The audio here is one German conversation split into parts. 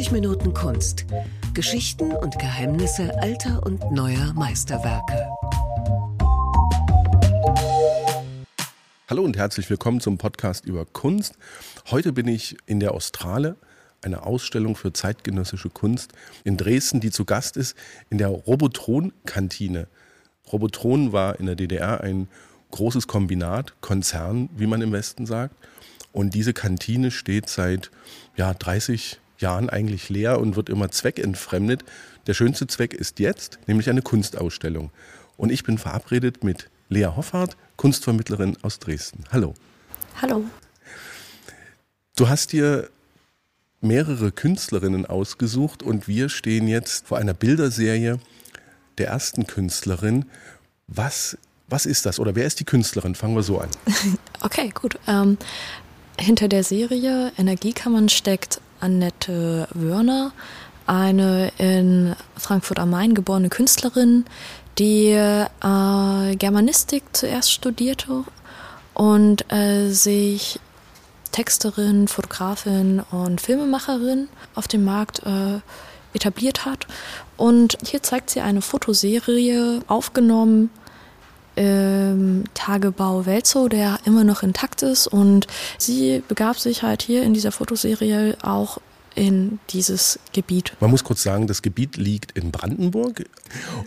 90 Minuten Kunst. Geschichten und Geheimnisse alter und neuer Meisterwerke. Hallo und herzlich willkommen zum Podcast über Kunst. Heute bin ich in der Australe, eine Ausstellung für zeitgenössische Kunst in Dresden, die zu Gast ist in der Robotron-Kantine. Robotron war in der DDR ein großes Kombinat, Konzern, wie man im Westen sagt. Und diese Kantine steht seit ja, 30 Jahren eigentlich leer und wird immer zweckentfremdet. Der schönste Zweck ist jetzt, nämlich eine Kunstausstellung. Und ich bin verabredet mit Lea Hoffart, Kunstvermittlerin aus Dresden. Hallo. Hallo. Du hast dir mehrere Künstlerinnen ausgesucht und wir stehen jetzt vor einer Bilderserie der ersten Künstlerin. Was, was ist das oder wer ist die Künstlerin? Fangen wir so an. Okay, gut. Ähm, hinter der Serie Energiekammern steckt Annette Wörner, eine in Frankfurt am Main geborene Künstlerin, die äh, Germanistik zuerst studierte und äh, sich Texterin, Fotografin und Filmemacherin auf dem Markt äh, etabliert hat. Und hier zeigt sie eine Fotoserie aufgenommen ähm, Tagebau Welzow, der immer noch intakt ist. Und sie begab sich halt hier in dieser Fotoserie auch in dieses Gebiet. Man muss kurz sagen, das Gebiet liegt in Brandenburg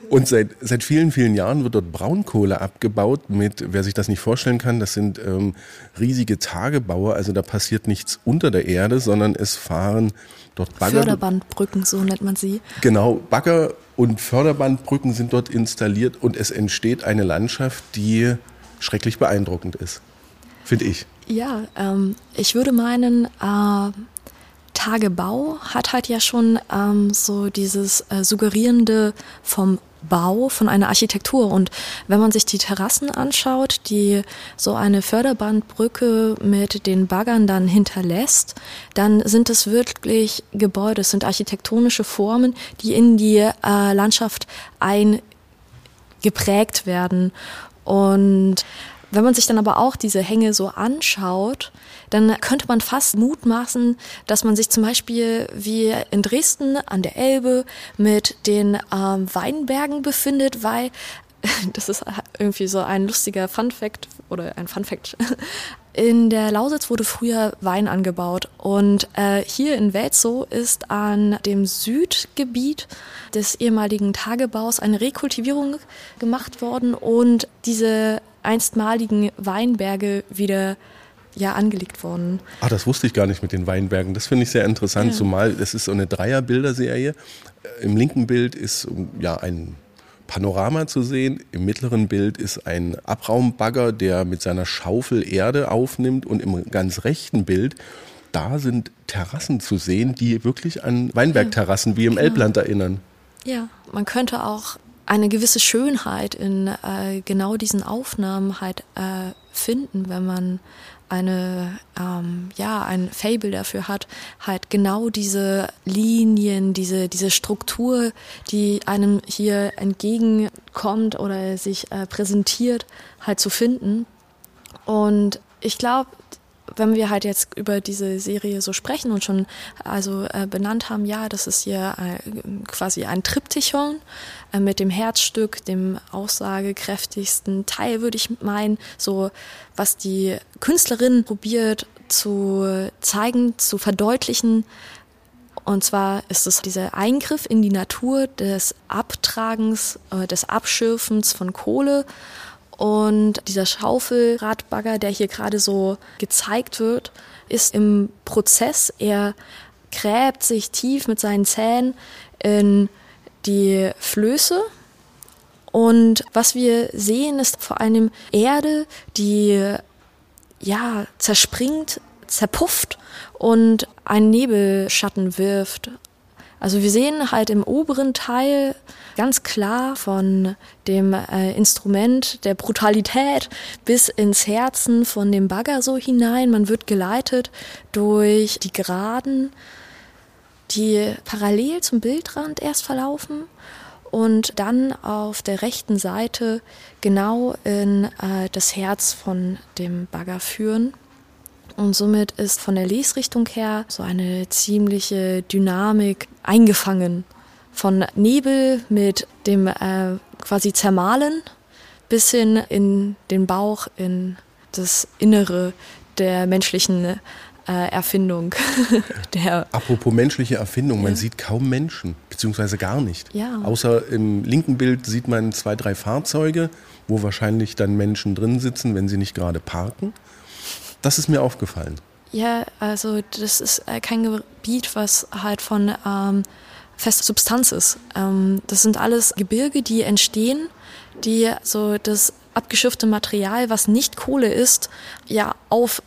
und seit, seit vielen, vielen Jahren wird dort Braunkohle abgebaut mit, wer sich das nicht vorstellen kann, das sind ähm, riesige Tagebaue, also da passiert nichts unter der Erde, sondern es fahren dort Bagger. Förderbandbrücken, so nennt man sie. Genau, Bagger und Förderbandbrücken sind dort installiert und es entsteht eine Landschaft, die schrecklich beeindruckend ist, finde ich. Ja, ähm, ich würde meinen, äh, Tagebau hat halt ja schon ähm, so dieses äh, Suggerierende vom Bau von einer Architektur. Und wenn man sich die Terrassen anschaut, die so eine Förderbandbrücke mit den Baggern dann hinterlässt, dann sind es wirklich Gebäude, es sind architektonische Formen, die in die äh, Landschaft eingeprägt werden. Und wenn man sich dann aber auch diese Hänge so anschaut, dann könnte man fast mutmaßen, dass man sich zum Beispiel wie in Dresden an der Elbe mit den ähm, Weinbergen befindet, weil das ist irgendwie so ein lustiger Fun Fact oder ein Fun Fact. In der Lausitz wurde früher Wein angebaut und äh, hier in Welzow ist an dem Südgebiet des ehemaligen Tagebaus eine Rekultivierung gemacht worden und diese einstmaligen Weinberge wieder ja angelegt worden. Ah, das wusste ich gar nicht mit den Weinbergen. Das finde ich sehr interessant, ja. zumal es ist so eine Dreierbilderserie. Äh, Im linken Bild ist ja ein Panorama zu sehen. Im mittleren Bild ist ein Abraumbagger, der mit seiner Schaufel Erde aufnimmt. Und im ganz rechten Bild, da sind Terrassen zu sehen, die wirklich an Weinbergterrassen wie im genau. Elbland erinnern. Ja, man könnte auch eine gewisse Schönheit in äh, genau diesen Aufnahmen halt äh, finden, wenn man eine, ähm, ja, ein Fable dafür hat, halt genau diese Linien, diese, diese Struktur, die einem hier entgegenkommt oder sich äh, präsentiert, halt zu finden. Und ich glaube, wenn wir halt jetzt über diese Serie so sprechen und schon also äh, benannt haben, ja, das ist hier äh, quasi ein Triptychon äh, mit dem Herzstück, dem aussagekräftigsten Teil, würde ich meinen, so was die Künstlerin probiert zu zeigen, zu verdeutlichen. Und zwar ist es dieser Eingriff in die Natur des Abtragens, äh, des Abschürfens von Kohle und dieser Schaufelradbagger, der hier gerade so gezeigt wird, ist im Prozess. Er gräbt sich tief mit seinen Zähnen in die Flöße. Und was wir sehen, ist vor allem Erde, die ja zerspringt, zerpufft und einen Nebelschatten wirft also wir sehen halt im oberen Teil ganz klar von dem äh, Instrument der Brutalität bis ins Herzen von dem Bagger so hinein. Man wird geleitet durch die Geraden, die parallel zum Bildrand erst verlaufen und dann auf der rechten Seite genau in äh, das Herz von dem Bagger führen. Und somit ist von der Lesrichtung her so eine ziemliche Dynamik eingefangen. Von Nebel mit dem äh, quasi Zermahlen bis hin in den Bauch, in das Innere der menschlichen äh, Erfindung. der Apropos menschliche Erfindung, man ja. sieht kaum Menschen, beziehungsweise gar nicht. Ja. Außer im linken Bild sieht man zwei, drei Fahrzeuge, wo wahrscheinlich dann Menschen drin sitzen, wenn sie nicht gerade parken. Das ist mir aufgefallen. Ja, also das ist äh, kein Gebiet, was halt von ähm, fester Substanz ist. Ähm, das sind alles Gebirge, die entstehen, die so das abgeschiffte Material, was nicht Kohle ist, ja auf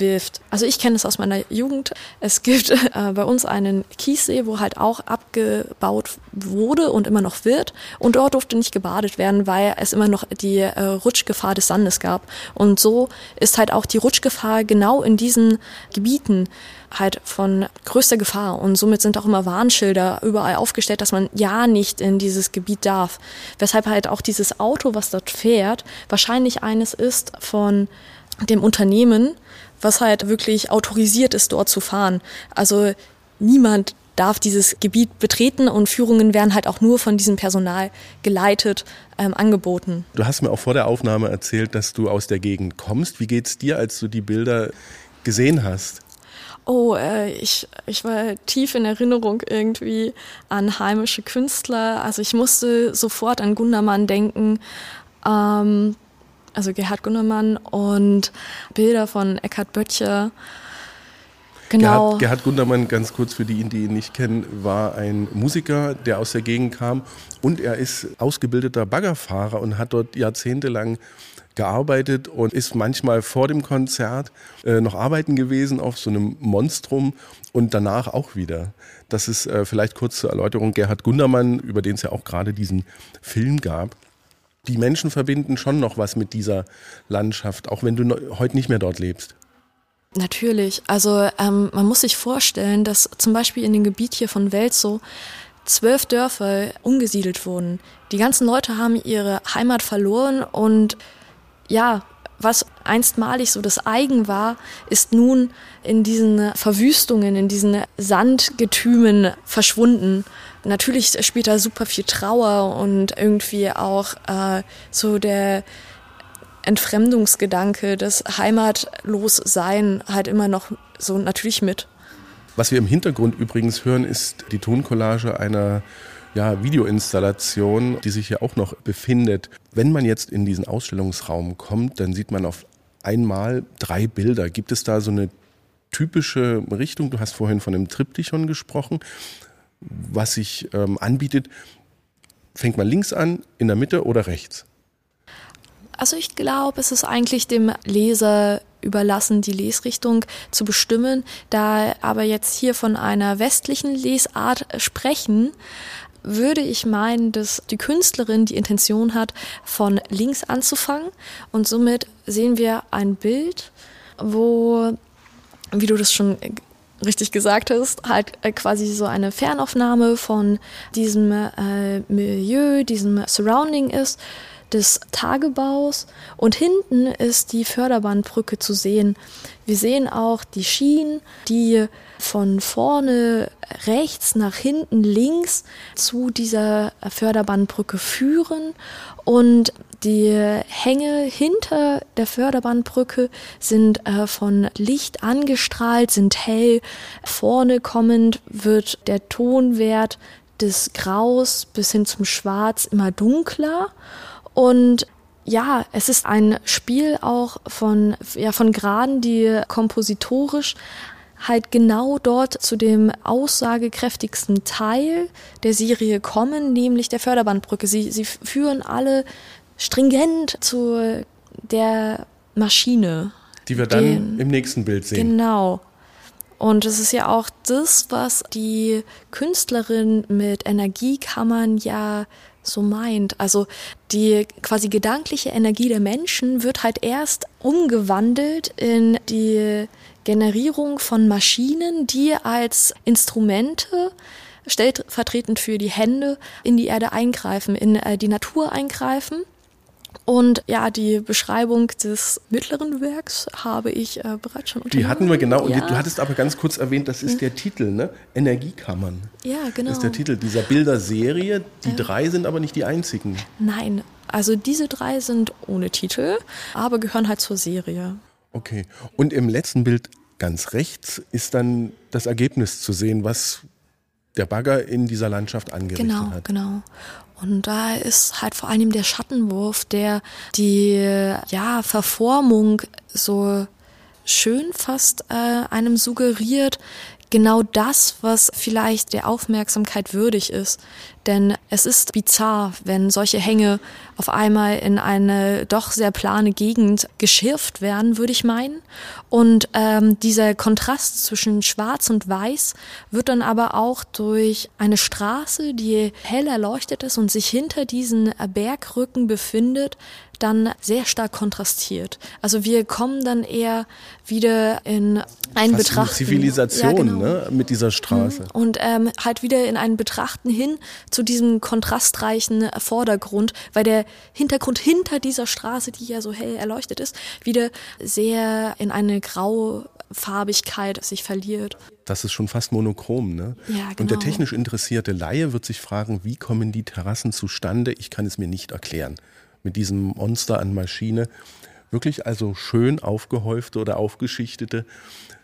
wirft. Also ich kenne es aus meiner Jugend. Es gibt äh, bei uns einen Kiessee, wo halt auch abgebaut wurde und immer noch wird. Und dort durfte nicht gebadet werden, weil es immer noch die äh, Rutschgefahr des Sandes gab. Und so ist halt auch die Rutschgefahr genau in diesen Gebieten halt von größter Gefahr und somit sind auch immer Warnschilder überall aufgestellt, dass man ja nicht in dieses Gebiet darf. Weshalb halt auch dieses Auto, was dort fährt, wahrscheinlich eines ist von dem Unternehmen, was halt wirklich autorisiert ist, dort zu fahren. Also niemand darf dieses Gebiet betreten und Führungen werden halt auch nur von diesem Personal geleitet, ähm, angeboten. Du hast mir auch vor der Aufnahme erzählt, dass du aus der Gegend kommst. Wie geht's dir, als du die Bilder gesehen hast? Oh, äh, ich, ich war tief in Erinnerung irgendwie an heimische Künstler. Also ich musste sofort an Gundermann denken. Ähm, also Gerhard Gundermann und Bilder von Eckhard Böttcher. Genau. Gerhard, Gerhard Gundermann, ganz kurz für die, die ihn nicht kennen, war ein Musiker, der aus der Gegend kam und er ist ausgebildeter Baggerfahrer und hat dort jahrzehntelang gearbeitet und ist manchmal vor dem Konzert äh, noch arbeiten gewesen auf so einem Monstrum und danach auch wieder. Das ist äh, vielleicht kurz zur Erläuterung Gerhard Gundermann, über den es ja auch gerade diesen Film gab die Menschen verbinden schon noch was mit dieser Landschaft, auch wenn du heute nicht mehr dort lebst. Natürlich. Also ähm, man muss sich vorstellen, dass zum Beispiel in dem Gebiet hier von Welzow zwölf Dörfer umgesiedelt wurden. Die ganzen Leute haben ihre Heimat verloren und ja, was einstmalig so das Eigen war, ist nun in diesen Verwüstungen, in diesen Sandgetümen verschwunden natürlich spielt da super viel Trauer und irgendwie auch äh, so der Entfremdungsgedanke, das Heimatlossein halt immer noch so natürlich mit. Was wir im Hintergrund übrigens hören, ist die Toncollage einer ja, Videoinstallation, die sich hier auch noch befindet. Wenn man jetzt in diesen Ausstellungsraum kommt, dann sieht man auf einmal drei Bilder. Gibt es da so eine typische Richtung? Du hast vorhin von dem Triptychon gesprochen was sich ähm, anbietet, fängt man links an, in der Mitte oder rechts? Also ich glaube, es ist eigentlich dem Leser überlassen, die Lesrichtung zu bestimmen. Da aber jetzt hier von einer westlichen Lesart sprechen, würde ich meinen, dass die Künstlerin die Intention hat, von links anzufangen. Und somit sehen wir ein Bild, wo, wie du das schon richtig gesagt hast, halt äh, quasi so eine Fernaufnahme von diesem äh, Milieu, diesem Surrounding ist, des Tagebaus. Und hinten ist die Förderbahnbrücke zu sehen. Wir sehen auch die Schienen, die von vorne rechts nach hinten links zu dieser Förderbahnbrücke führen. Und die Hänge hinter der Förderbahnbrücke sind äh, von Licht angestrahlt, sind hell. Vorne kommend wird der Tonwert des Graus bis hin zum Schwarz immer dunkler. Und ja, es ist ein Spiel auch von, ja, von Graden, die kompositorisch halt genau dort zu dem aussagekräftigsten Teil der Serie kommen, nämlich der Förderbandbrücke. Sie, sie führen alle stringent zu der Maschine. Die wir dann den, im nächsten Bild sehen. Genau. Und es ist ja auch das, was die Künstlerin mit Energiekammern ja so meint. Also die quasi gedankliche Energie der Menschen wird halt erst umgewandelt in die Generierung von Maschinen, die als Instrumente stellvertretend für die Hände in die Erde eingreifen, in äh, die Natur eingreifen Und ja, die Beschreibung des mittleren Werks habe ich äh, bereits schon Die hatten wir genau. Und ja. du hattest aber ganz kurz erwähnt, das ist mhm. der Titel, ne? Energiekammern. Ja, genau. Das ist der Titel dieser Bilderserie. Die äh. drei sind aber nicht die einzigen. Nein, also diese drei sind ohne Titel, aber gehören halt zur Serie. Okay. Und im letzten Bild ganz rechts ist dann das Ergebnis zu sehen, was der Bagger in dieser Landschaft angerichtet genau, hat. Genau, genau. Und da ist halt vor allem der Schattenwurf, der die ja, Verformung so schön fast äh, einem suggeriert, genau das, was vielleicht der Aufmerksamkeit würdig ist. Denn es ist bizarr, wenn solche Hänge auf einmal in eine doch sehr plane Gegend geschirft werden, würde ich meinen. Und ähm, dieser Kontrast zwischen Schwarz und Weiß wird dann aber auch durch eine Straße, die hell erleuchtet ist und sich hinter diesen Bergrücken befindet, dann sehr stark kontrastiert. Also wir kommen dann eher wieder in ein Fast Betrachten. Zivilisation, ja, genau. ne, mit dieser Straße. Mhm. Und ähm, halt wieder in ein Betrachten hin zu diesem kontrastreichen Vordergrund, weil der Hintergrund hinter dieser Straße, die ja so hell erleuchtet ist, wieder sehr in eine Graufarbigkeit sich verliert. Das ist schon fast monochrom, ne? Ja, genau. Und der genau. technisch interessierte Laie wird sich fragen, wie kommen die Terrassen zustande? Ich kann es mir nicht erklären mit diesem Monster an Maschine. Wirklich also schön aufgehäufte oder aufgeschichtete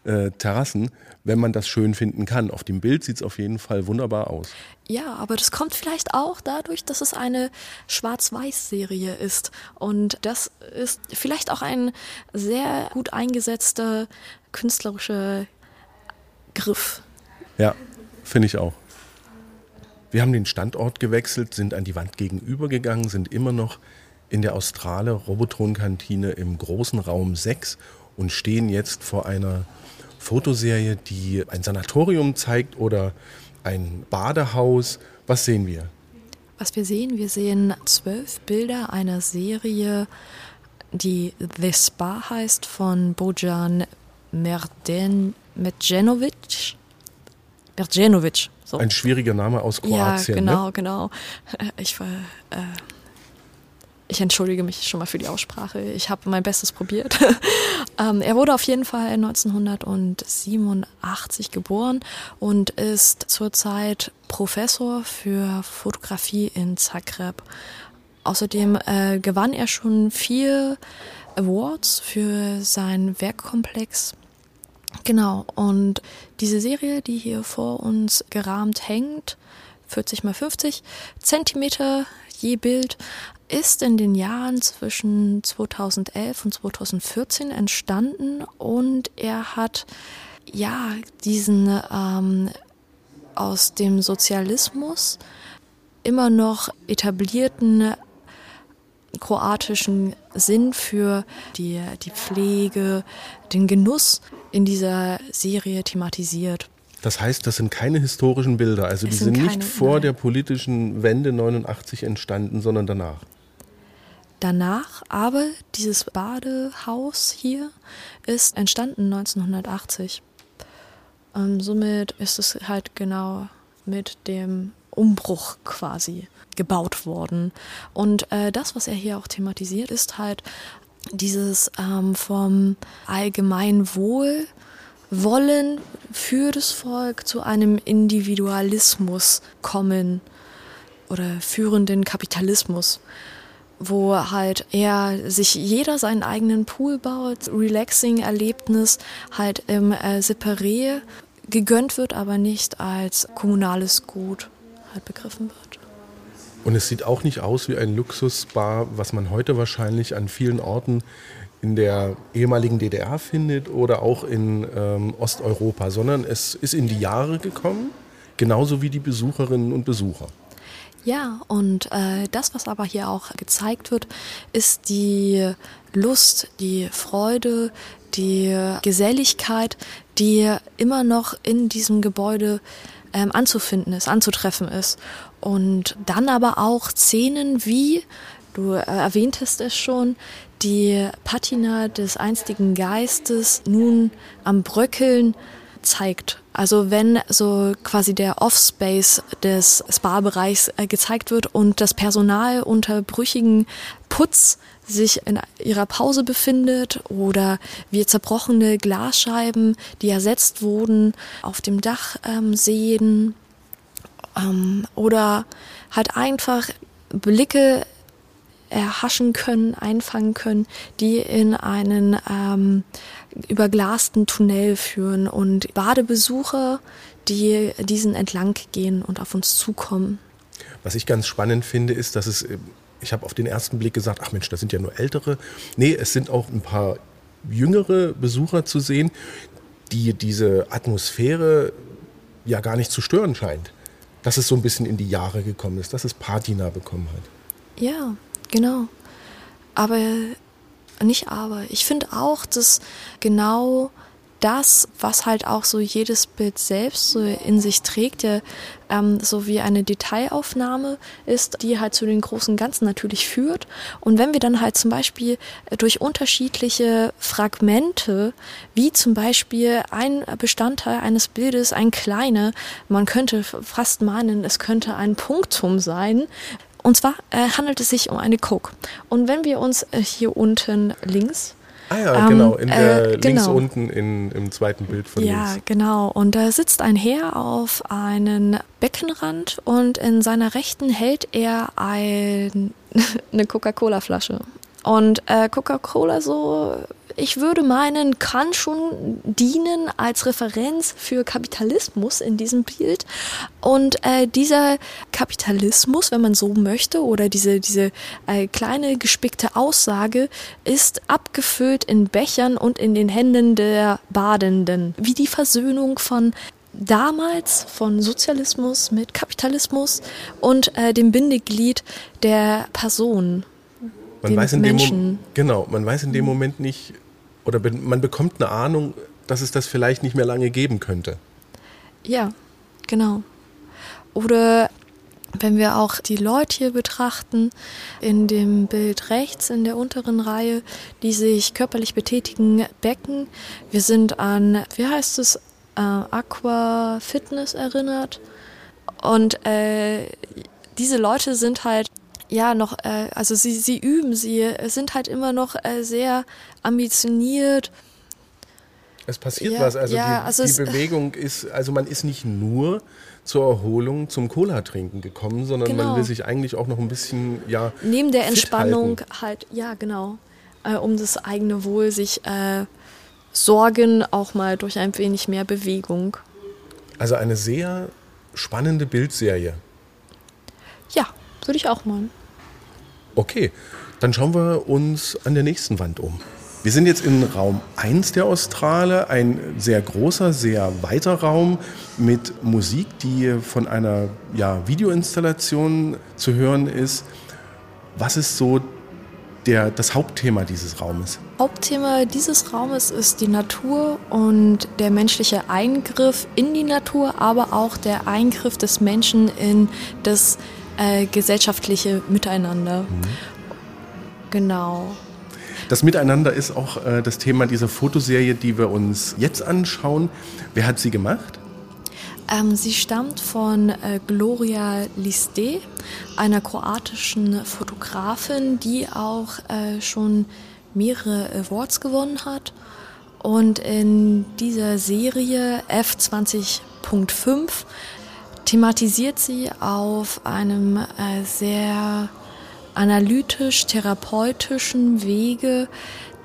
äh, Terrassen, wenn man das schön finden kann. Auf dem Bild sieht es auf jeden Fall wunderbar aus. Ja, aber das kommt vielleicht auch dadurch, dass es eine Schwarz-Weiß-Serie ist. Und das ist vielleicht auch ein sehr gut eingesetzter künstlerischer Griff. Ja, finde ich auch. Wir haben den Standort gewechselt, sind an die Wand gegenüber gegangen, sind immer noch in der Australe Robotron-Kantine im großen Raum 6 und stehen jetzt vor einer Fotoserie, die ein Sanatorium zeigt oder ein Badehaus. Was sehen wir? Was wir sehen, wir sehen zwölf Bilder einer Serie, die The Spa heißt, von Bojan Merden Merjenovic. Merjenovic. So. Ein schwieriger Name aus Kroatien. Ja, genau, ne? genau. Ich war. Äh, ich entschuldige mich schon mal für die Aussprache. Ich habe mein Bestes probiert. ähm, er wurde auf jeden Fall 1987 geboren und ist zurzeit Professor für Fotografie in Zagreb. Außerdem äh, gewann er schon vier Awards für seinen Werkkomplex. Genau, und diese Serie, die hier vor uns gerahmt hängt, 40 mal 50 Zentimeter je Bild, ist in den Jahren zwischen 2011 und 2014 entstanden und er hat ja diesen ähm, aus dem Sozialismus immer noch etablierten kroatischen Sinn für die, die Pflege, den Genuss in dieser Serie thematisiert. Das heißt, das sind keine historischen Bilder, also es die sind, sind keine, nicht vor nein. der politischen Wende 89 entstanden, sondern danach danach, aber dieses Badehaus hier ist entstanden 1980. Ähm, somit ist es halt genau mit dem Umbruch quasi gebaut worden. Und äh, das, was er hier auch thematisiert, ist halt dieses ähm, vom allgemeinen Wohl wollen für das Volk zu einem Individualismus kommen oder führenden Kapitalismus wo halt eher sich jeder seinen eigenen Pool baut, Relaxing-Erlebnis halt im äh, Separé gegönnt wird, aber nicht als kommunales Gut halt begriffen wird. Und es sieht auch nicht aus wie ein Luxusbar, was man heute wahrscheinlich an vielen Orten in der ehemaligen DDR findet oder auch in ähm, Osteuropa, sondern es ist in die Jahre gekommen, genauso wie die Besucherinnen und Besucher. Ja, und äh, das, was aber hier auch gezeigt wird, ist die Lust, die Freude, die Geselligkeit, die immer noch in diesem Gebäude ähm, anzufinden ist, anzutreffen ist. Und dann aber auch Szenen wie, du äh, erwähntest es schon, die Patina des einstigen Geistes nun am Bröckeln zeigt. Also wenn so quasi der Offspace des Spa-Bereichs äh, gezeigt wird und das Personal unter brüchigen Putz sich in ihrer Pause befindet oder wir zerbrochene Glasscheiben, die ersetzt wurden, auf dem Dach ähm, sehen ähm, oder halt einfach Blicke erhaschen können, einfangen können, die in einen ähm, überglasten Tunnel führen und Badebesucher, die diesen entlang gehen und auf uns zukommen. Was ich ganz spannend finde, ist, dass es, äh, ich habe auf den ersten Blick gesagt, ach Mensch, das sind ja nur ältere. Nee, es sind auch ein paar jüngere Besucher zu sehen, die diese Atmosphäre ja gar nicht zu stören scheint. Dass es so ein bisschen in die Jahre gekommen ist, dass es Patina bekommen hat. Ja, genau. Aber nicht aber. Ich finde auch, dass genau das, was halt auch so jedes Bild selbst so in sich trägt, ja, ähm, so wie eine Detailaufnahme ist, die halt zu den großen Ganzen natürlich führt. Und wenn wir dann halt zum Beispiel durch unterschiedliche Fragmente, wie zum Beispiel ein Bestandteil eines Bildes, ein kleiner, man könnte fast meinen, es könnte ein Punktum sein, und zwar äh, handelt es sich um eine Coke. Und wenn wir uns äh, hier unten links Ah ja, ähm, genau, in der, äh, links genau. unten in, im zweiten Bild von ja, links. Ja, genau. Und da sitzt ein Herr auf einen Beckenrand und in seiner Rechten hält er ein, eine Coca-Cola-Flasche. Und äh, Coca-Cola so ich würde meinen, kann schon dienen als Referenz für Kapitalismus in diesem Bild. Und äh, dieser Kapitalismus, wenn man so möchte, oder diese, diese äh, kleine gespickte Aussage, ist abgefüllt in Bechern und in den Händen der Badenden. Wie die Versöhnung von damals von Sozialismus mit Kapitalismus und äh, dem Bindeglied der Person. Man weiß dem genau, man weiß in dem Moment nicht, oder man bekommt eine Ahnung, dass es das vielleicht nicht mehr lange geben könnte. Ja, genau. Oder wenn wir auch die Leute hier betrachten, in dem Bild rechts in der unteren Reihe, die sich körperlich betätigen, Becken. Wir sind an, wie heißt es, äh, Aqua Fitness erinnert. Und äh, diese Leute sind halt ja noch, äh, also sie, sie üben, sie sind halt immer noch äh, sehr ambitioniert. Es passiert ja, was, also, ja, die, also die Bewegung ist, also man ist nicht nur zur Erholung zum Cola trinken gekommen, sondern genau. man will sich eigentlich auch noch ein bisschen, ja. Neben der Entspannung halt, ja, genau. Äh, um das eigene Wohl sich äh, sorgen, auch mal durch ein wenig mehr Bewegung. Also eine sehr spannende Bildserie. Ja, würde ich auch mal. Okay, dann schauen wir uns an der nächsten Wand um. Wir sind jetzt in Raum 1 der Australe, ein sehr großer, sehr weiter Raum mit Musik, die von einer ja, Videoinstallation zu hören ist. Was ist so der, das Hauptthema dieses Raumes? Hauptthema dieses Raumes ist die Natur und der menschliche Eingriff in die Natur, aber auch der Eingriff des Menschen in das äh, gesellschaftliche Miteinander. Mhm. Genau. Das Miteinander ist auch äh, das Thema dieser Fotoserie, die wir uns jetzt anschauen. Wer hat sie gemacht? Ähm, sie stammt von äh, Gloria Liste, einer kroatischen Fotografin, die auch äh, schon mehrere Awards gewonnen hat. Und in dieser Serie F20.5 thematisiert sie auf einem äh, sehr analytisch-therapeutischen Wege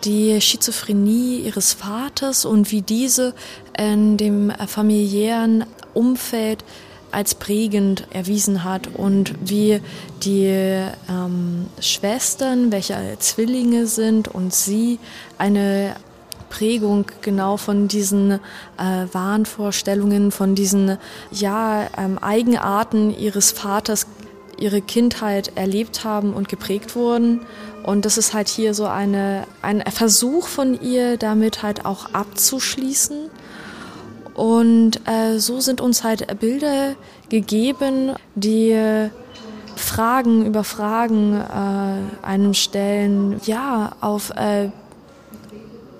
die Schizophrenie ihres Vaters und wie diese in dem familiären Umfeld als prägend erwiesen hat und wie die ähm, Schwestern, welche Zwillinge sind und sie eine Prägung genau von diesen äh, Wahnvorstellungen, von diesen ja, ähm, Eigenarten ihres Vaters ihre Kindheit erlebt haben und geprägt wurden. Und das ist halt hier so eine, ein Versuch von ihr, damit halt auch abzuschließen. Und äh, so sind uns halt Bilder gegeben, die Fragen über Fragen äh, einem stellen, ja, auf äh,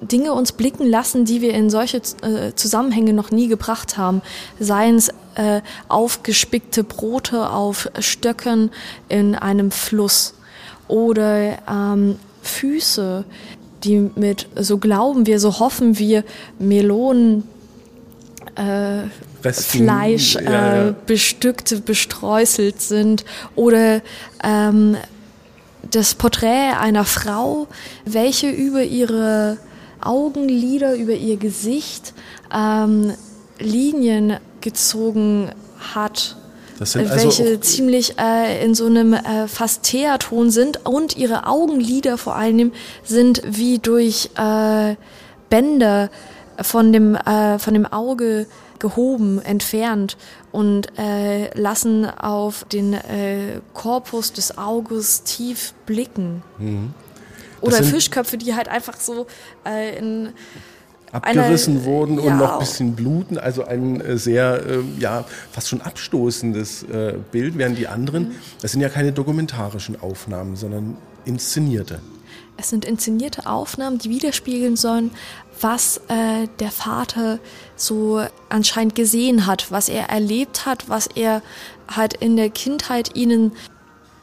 Dinge uns blicken lassen, die wir in solche äh, Zusammenhänge noch nie gebracht haben. Seien es äh, aufgespickte Brote auf Stöcken in einem Fluss oder ähm, Füße, die mit, so glauben wir, so hoffen wir, Melonen, äh, Resten, Fleisch ja, ja. Äh, bestückt, bestreuselt sind oder ähm, das Porträt einer Frau, welche über ihre Augenlider, über ihr Gesicht ähm, Linien gezogen hat. Also welche also ziemlich äh, in so einem äh, fast Theaton sind und ihre Augenlider vor allem sind wie durch äh, Bänder von dem, äh, von dem Auge gehoben, entfernt und äh, lassen auf den äh, Korpus des Auges tief blicken. Mhm. Oder Fischköpfe, die halt einfach so äh, in abgerissen eine, wurden und ja, noch ein bisschen bluten. Also ein äh, sehr, äh, ja, fast schon abstoßendes äh, Bild, während die anderen, mhm. das sind ja keine dokumentarischen Aufnahmen, sondern inszenierte. Es sind inszenierte Aufnahmen, die widerspiegeln sollen, was äh, der Vater so anscheinend gesehen hat, was er erlebt hat, was er halt in der Kindheit ihnen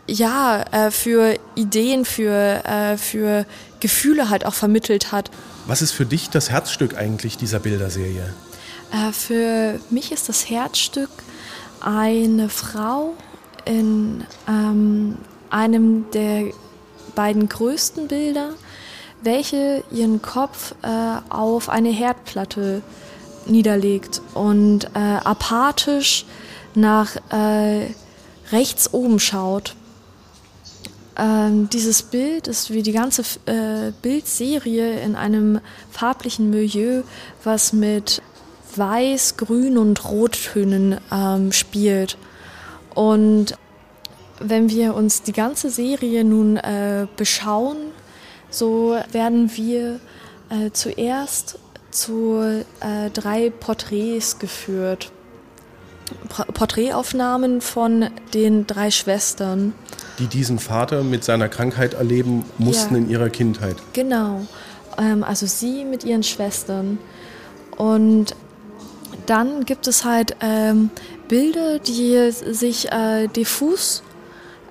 ja äh, für Ideen, für, äh, für Gefühle halt auch vermittelt hat. Was ist für dich das Herzstück eigentlich dieser Bilderserie? Äh, für mich ist das Herzstück eine Frau in ähm, einem der beiden größten Bilder, welche ihren Kopf auf eine Herdplatte niederlegt und apathisch nach rechts oben schaut. Ähm, dieses Bild ist wie die ganze äh, Bildserie in einem farblichen Milieu, was mit Weiß, Grün und Rottönen ähm, spielt. Und wenn wir uns die ganze Serie nun äh, beschauen, so werden wir äh, zuerst zu äh, drei Porträts geführt. Porträtaufnahmen von den drei Schwestern. Die diesen Vater mit seiner Krankheit erleben mussten ja, in ihrer Kindheit. Genau. Ähm, also sie mit ihren Schwestern. Und dann gibt es halt ähm, Bilder, die sich äh, diffus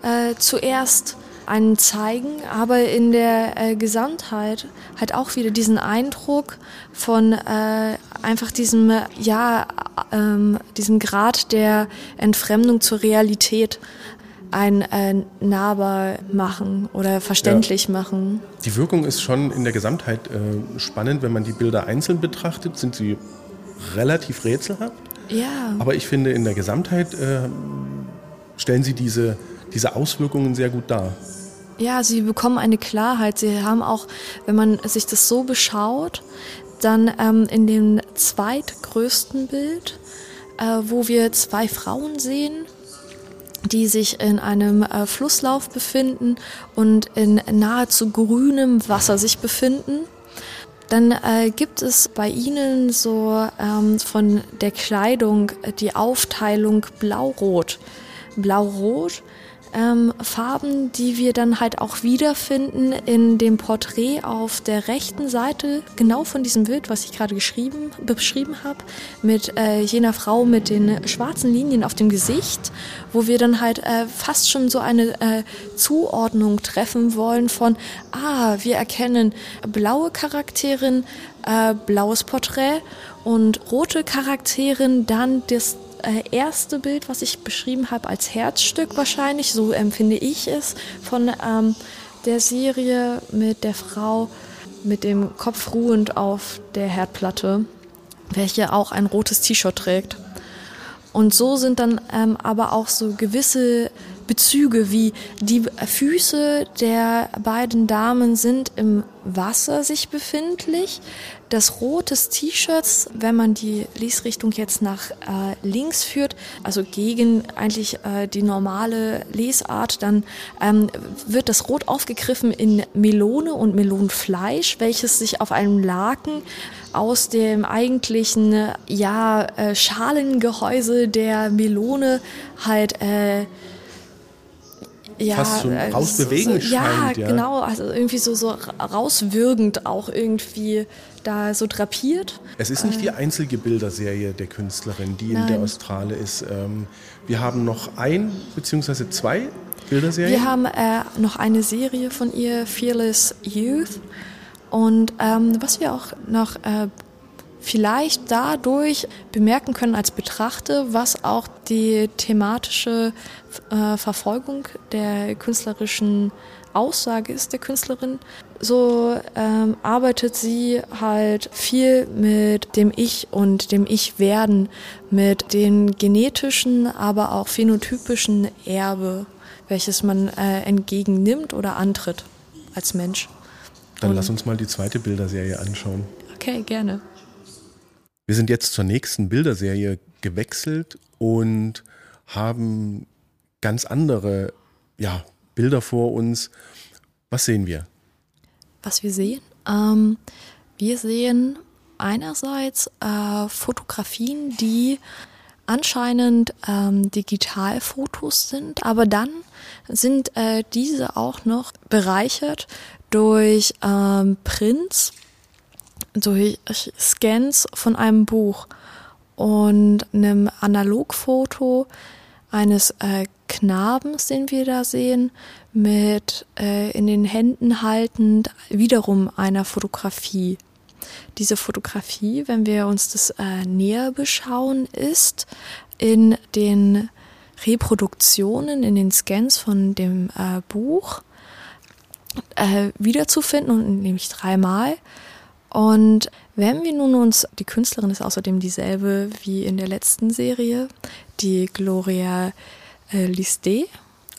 äh, zuerst einen zeigen, aber in der äh, Gesamtheit halt auch wieder diesen Eindruck von äh, einfach diesem, ja, ähm, diesem Grad der Entfremdung zur Realität ein äh, nahbar machen oder verständlich ja. machen. Die Wirkung ist schon in der Gesamtheit äh, spannend, wenn man die Bilder einzeln betrachtet, sind sie relativ rätselhaft. Ja. Aber ich finde, in der Gesamtheit äh, stellen sie diese, diese Auswirkungen sehr gut dar. Ja, sie bekommen eine Klarheit. Sie haben auch, wenn man sich das so beschaut, dann ähm, in dem zweitgrößten Bild, äh, wo wir zwei Frauen sehen, die sich in einem äh, Flusslauf befinden und in nahezu grünem Wasser sich befinden. Dann äh, gibt es bei ihnen so ähm, von der Kleidung die Aufteilung blau-rot. Blau-rot ähm, Farben, die wir dann halt auch wiederfinden in dem Porträt auf der rechten Seite, genau von diesem Bild, was ich gerade geschrieben, beschrieben habe, mit äh, jener Frau mit den schwarzen Linien auf dem Gesicht, wo wir dann halt äh, fast schon so eine äh, Zuordnung treffen wollen von, ah, wir erkennen blaue Charakterin, äh, blaues Porträt und rote Charakterin dann das äh, erste Bild, was ich beschrieben habe, als Herzstück wahrscheinlich, so empfinde ich es, von ähm, der Serie mit der Frau mit dem Kopf ruhend auf der Herdplatte, welche auch ein rotes T-Shirt trägt. Und so sind dann ähm, aber auch so gewisse Bezüge wie die Füße der beiden Damen sind im Wasser sich befindlich. Das Rot des T-Shirts, wenn man die Lesrichtung jetzt nach äh, links führt, also gegen eigentlich äh, die normale Lesart, dann ähm, wird das Rot aufgegriffen in Melone und Melonenfleisch, welches sich auf einem Laken aus dem eigentlichen ja, äh, Schalengehäuse der Melone halt äh, ja, fast schon äh, rausbewegen so, ja, scheint. Ja, genau, also irgendwie so, so rauswirkend auch irgendwie da so drapiert. Es ist nicht die einzige Bilderserie der Künstlerin, die in Nein. der Australe ist. Ähm, wir haben noch ein beziehungsweise zwei Bilderserien. Wir haben äh, noch eine Serie von ihr, Fearless Youth. Und ähm, was wir auch noch äh, vielleicht dadurch bemerken können als Betrachter, was auch die thematische äh, Verfolgung der künstlerischen Aussage ist der Künstlerin. So ähm, arbeitet sie halt viel mit dem Ich und dem Ich-Werden, mit dem genetischen, aber auch phänotypischen Erbe, welches man äh, entgegennimmt oder antritt als Mensch. Dann lass uns mal die zweite Bilderserie anschauen. Okay, gerne. Wir sind jetzt zur nächsten Bilderserie gewechselt und haben ganz andere ja, Bilder vor uns. Was sehen wir? Was wir sehen? Ähm, wir sehen einerseits äh, Fotografien, die anscheinend ähm, Digitalfotos sind, aber dann sind äh, diese auch noch bereichert durch ähm, Prints, durch Scans von einem Buch und einem Analogfoto eines äh, Knabens, den wir da sehen, mit äh, in den Händen haltend wiederum einer Fotografie. Diese Fotografie, wenn wir uns das äh, näher beschauen, ist in den Reproduktionen, in den Scans von dem äh, Buch äh, wiederzufinden und nämlich dreimal. Und wenn wir nun uns, die Künstlerin ist außerdem dieselbe wie in der letzten Serie, die Gloria äh, Listet.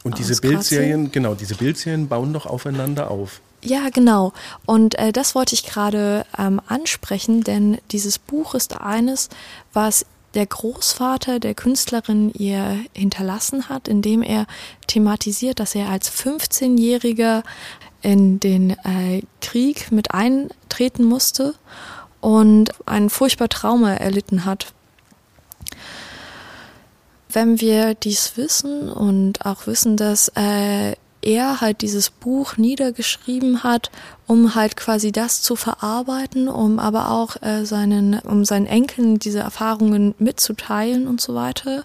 Und diese Bildserien, genau, diese Bildserien bauen doch aufeinander auf. Ja, genau. Und äh, das wollte ich gerade ähm, ansprechen, denn dieses Buch ist eines, was der Großvater der Künstlerin ihr hinterlassen hat, indem er thematisiert, dass er als 15-Jähriger in den äh, Krieg mit eintreten musste und ein furchtbar Trauma erlitten hat. Wenn wir dies wissen und auch wissen, dass äh, er halt dieses Buch niedergeschrieben hat, um halt quasi das zu verarbeiten, um aber auch äh, seinen, um seinen Enkeln diese Erfahrungen mitzuteilen und so weiter,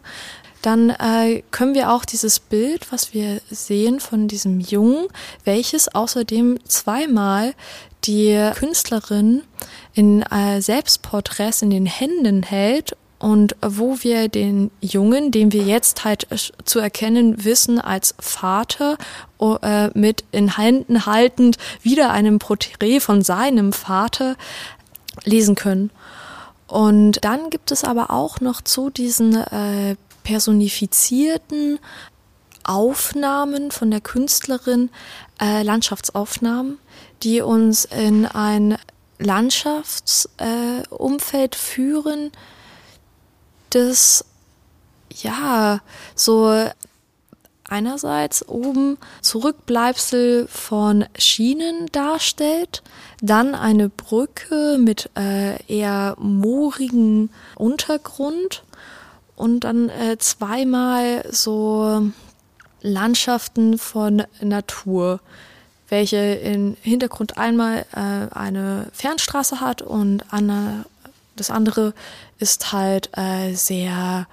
dann äh, können wir auch dieses Bild, was wir sehen von diesem Jungen, welches außerdem zweimal die Künstlerin in äh, Selbstporträts in den Händen hält und wo wir den Jungen, den wir jetzt halt äh, zu erkennen wissen als Vater, äh, mit in Händen haltend wieder einem Porträt von seinem Vater lesen können. Und dann gibt es aber auch noch zu diesen äh, personifizierten Aufnahmen von der Künstlerin, äh, Landschaftsaufnahmen, die uns in ein Landschaftsumfeld äh, führen, das ja so einerseits oben Zurückbleibsel von Schienen darstellt, dann eine Brücke mit äh, eher moorigen Untergrund und dann äh, zweimal so Landschaften von Natur, welche im Hintergrund einmal äh, eine Fernstraße hat und an, das andere ist halt äh, sehr,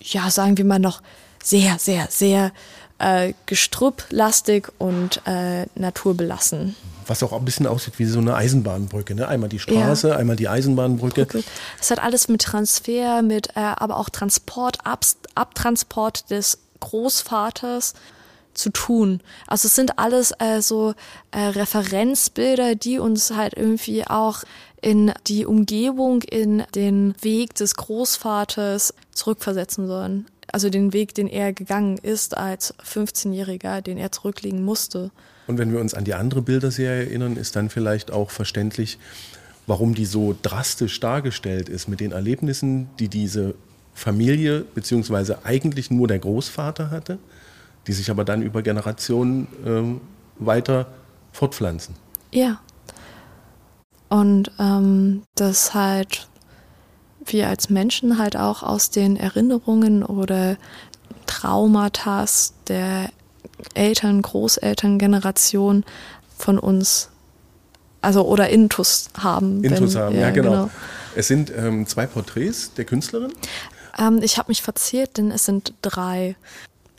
ja, sagen wir mal noch, sehr, sehr, sehr äh, gestrüpplastig und äh, naturbelassen. Was auch ein bisschen aussieht wie so eine Eisenbahnbrücke. Ne? Einmal die Straße, einmal die Eisenbahnbrücke. Es hat alles mit Transfer, mit äh, aber auch Transport, Abs Abtransport des Großvaters zu tun. Also es sind alles äh, so äh, Referenzbilder, die uns halt irgendwie auch in die Umgebung, in den Weg des Großvaters zurückversetzen sollen. Also den Weg, den er gegangen ist als 15-Jähriger, den er zurücklegen musste. Und wenn wir uns an die andere Bilderserie erinnern, ist dann vielleicht auch verständlich, warum die so drastisch dargestellt ist mit den Erlebnissen, die diese Familie beziehungsweise eigentlich nur der Großvater hatte, die sich aber dann über Generationen ähm, weiter fortpflanzen. Ja. Und ähm, das halt wir als Menschen halt auch aus den Erinnerungen oder Traumata der Eltern, Großelterngeneration von uns, also oder Intus haben. Intus wenn, haben, ja, ja genau. genau. Es sind ähm, zwei Porträts der Künstlerin. Ähm, ich habe mich verzählt, denn es sind drei.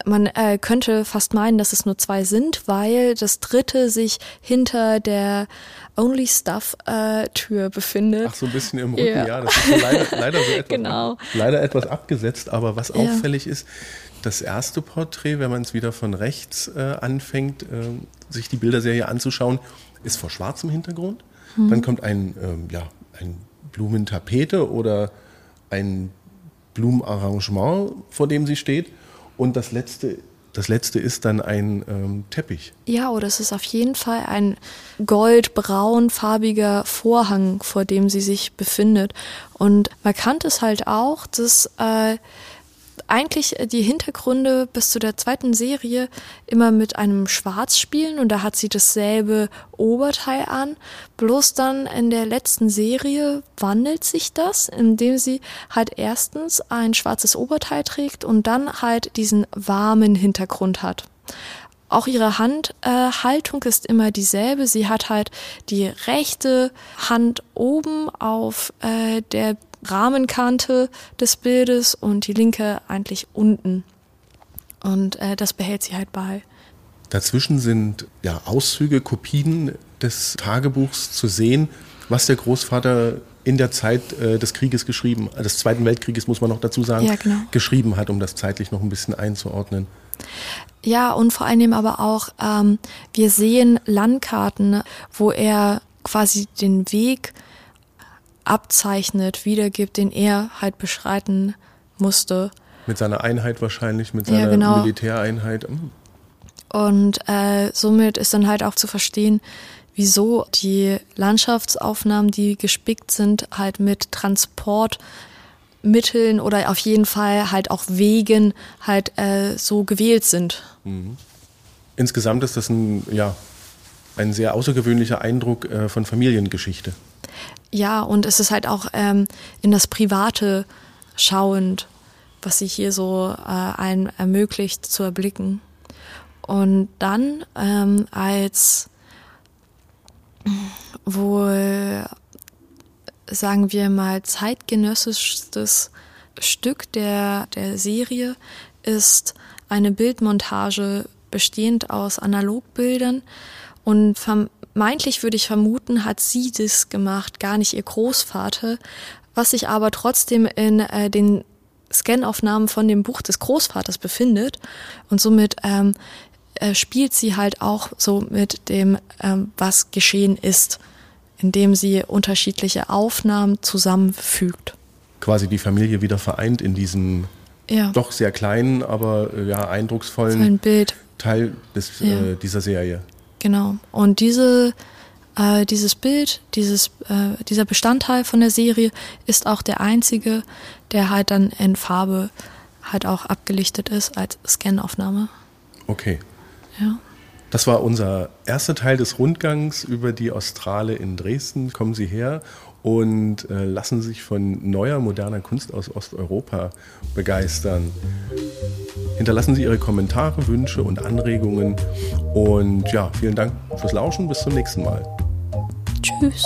Man äh, könnte fast meinen, dass es nur zwei sind, weil das dritte sich hinter der Only Stuff äh, Tür befindet. Ach, so ein bisschen im Rücken, ja. ja das ist leider, leider, so etwas, genau. leider etwas abgesetzt. Aber was ja. auffällig ist, das erste Porträt, wenn man es wieder von rechts äh, anfängt, äh, sich die Bilderserie anzuschauen, ist vor schwarzem Hintergrund. Hm. Dann kommt ein, ähm, ja, ein Blumentapete oder ein Blumenarrangement, vor dem sie steht. Und das letzte, das letzte ist dann ein ähm, Teppich. Ja, oder es ist auf jeden Fall ein goldbraunfarbiger Vorhang, vor dem sie sich befindet. Und markant ist halt auch, dass äh, eigentlich die Hintergründe bis zu der zweiten Serie immer mit einem Schwarz spielen und da hat sie dasselbe Oberteil an. Bloß dann in der letzten Serie wandelt sich das, indem sie halt erstens ein schwarzes Oberteil trägt und dann halt diesen warmen Hintergrund hat. Auch ihre Handhaltung äh, ist immer dieselbe. Sie hat halt die rechte Hand oben auf äh, der Rahmenkante des Bildes und die linke eigentlich unten. Und äh, das behält sie halt bei. Dazwischen sind ja Auszüge, Kopien des Tagebuchs zu sehen, was der Großvater in der Zeit äh, des Krieges geschrieben, äh, des Zweiten Weltkrieges muss man noch dazu sagen, ja, genau. geschrieben hat, um das zeitlich noch ein bisschen einzuordnen. Ja, und vor allem aber auch, ähm, wir sehen Landkarten, wo er quasi den Weg abzeichnet, wiedergibt, den er halt beschreiten musste. Mit seiner Einheit wahrscheinlich, mit seiner ja, genau. Militäreinheit. Und äh, somit ist dann halt auch zu verstehen, wieso die Landschaftsaufnahmen, die gespickt sind, halt mit Transportmitteln oder auf jeden Fall halt auch Wegen halt äh, so gewählt sind. Mhm. Insgesamt ist das ein, ja, ein sehr außergewöhnlicher Eindruck äh, von Familiengeschichte. Ja, und es ist halt auch ähm, in das Private schauend, was sich hier so äh, einem ermöglicht zu erblicken. Und dann ähm, als wohl, sagen wir mal, zeitgenössischstes Stück der, der Serie ist eine Bildmontage bestehend aus Analogbildern und vermeintlich würde ich vermuten, hat sie das gemacht, gar nicht ihr Großvater, was sich aber trotzdem in äh, den Scanaufnahmen von dem Buch des Großvaters befindet und somit ähm, äh, spielt sie halt auch so mit dem, ähm, was geschehen ist, indem sie unterschiedliche Aufnahmen zusammenfügt. Quasi die Familie wieder vereint in diesem ja. doch sehr kleinen, aber äh, ja eindrucksvollen Teil des, ja. äh, dieser Serie. Genau. Und diese, äh, dieses Bild, dieses, äh, dieser Bestandteil von der Serie ist auch der einzige, der halt dann in Farbe halt auch abgelichtet ist als Scanaufnahme. Okay. Ja. Das war unser erster Teil des Rundgangs über die Australe in Dresden. Kommen Sie her und äh, lassen sich von neuer, moderner Kunst aus Osteuropa begeistern. Hinterlassen Sie Ihre Kommentare, Wünsche und Anregungen. Und ja, vielen Dank fürs Lauschen. Bis zum nächsten Mal. Tschüss.